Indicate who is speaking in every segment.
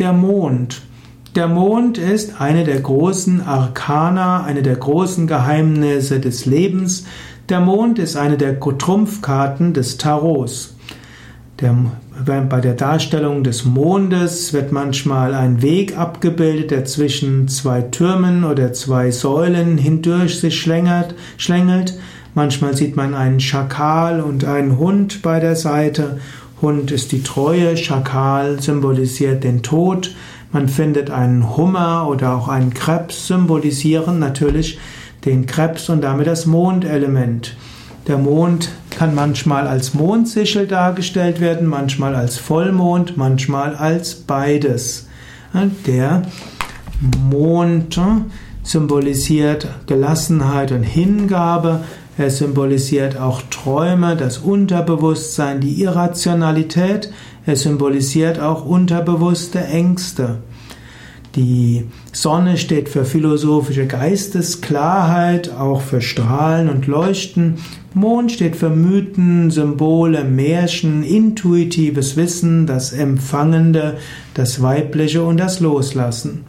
Speaker 1: Der Mond. Der Mond ist eine der großen Arkana, eine der großen Geheimnisse des Lebens. Der Mond ist eine der Trumpfkarten des Tarots. Der, bei der Darstellung des Mondes wird manchmal ein Weg abgebildet, der zwischen zwei Türmen oder zwei Säulen hindurch sich schlängelt. schlängelt. Manchmal sieht man einen Schakal und einen Hund bei der Seite Hund ist die Treue, Schakal symbolisiert den Tod. Man findet einen Hummer oder auch einen Krebs symbolisieren natürlich den Krebs und damit das Mondelement. Der Mond kann manchmal als Mondsichel dargestellt werden, manchmal als Vollmond, manchmal als beides. Der Mond symbolisiert Gelassenheit und Hingabe, er symbolisiert auch Träume, das Unterbewusstsein, die Irrationalität. Er symbolisiert auch unterbewusste Ängste. Die Sonne steht für philosophische Geistesklarheit, auch für Strahlen und Leuchten. Mond steht für Mythen, Symbole, Märchen, intuitives Wissen, das Empfangende, das Weibliche und das Loslassen.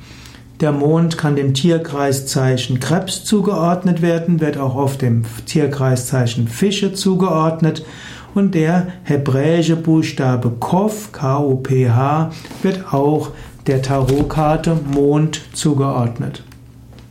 Speaker 1: Der Mond kann dem Tierkreiszeichen Krebs zugeordnet werden, wird auch auf dem Tierkreiszeichen Fische zugeordnet und der hebräische Buchstabe Kov, K-O-P-H, wird auch der Tarotkarte Mond zugeordnet.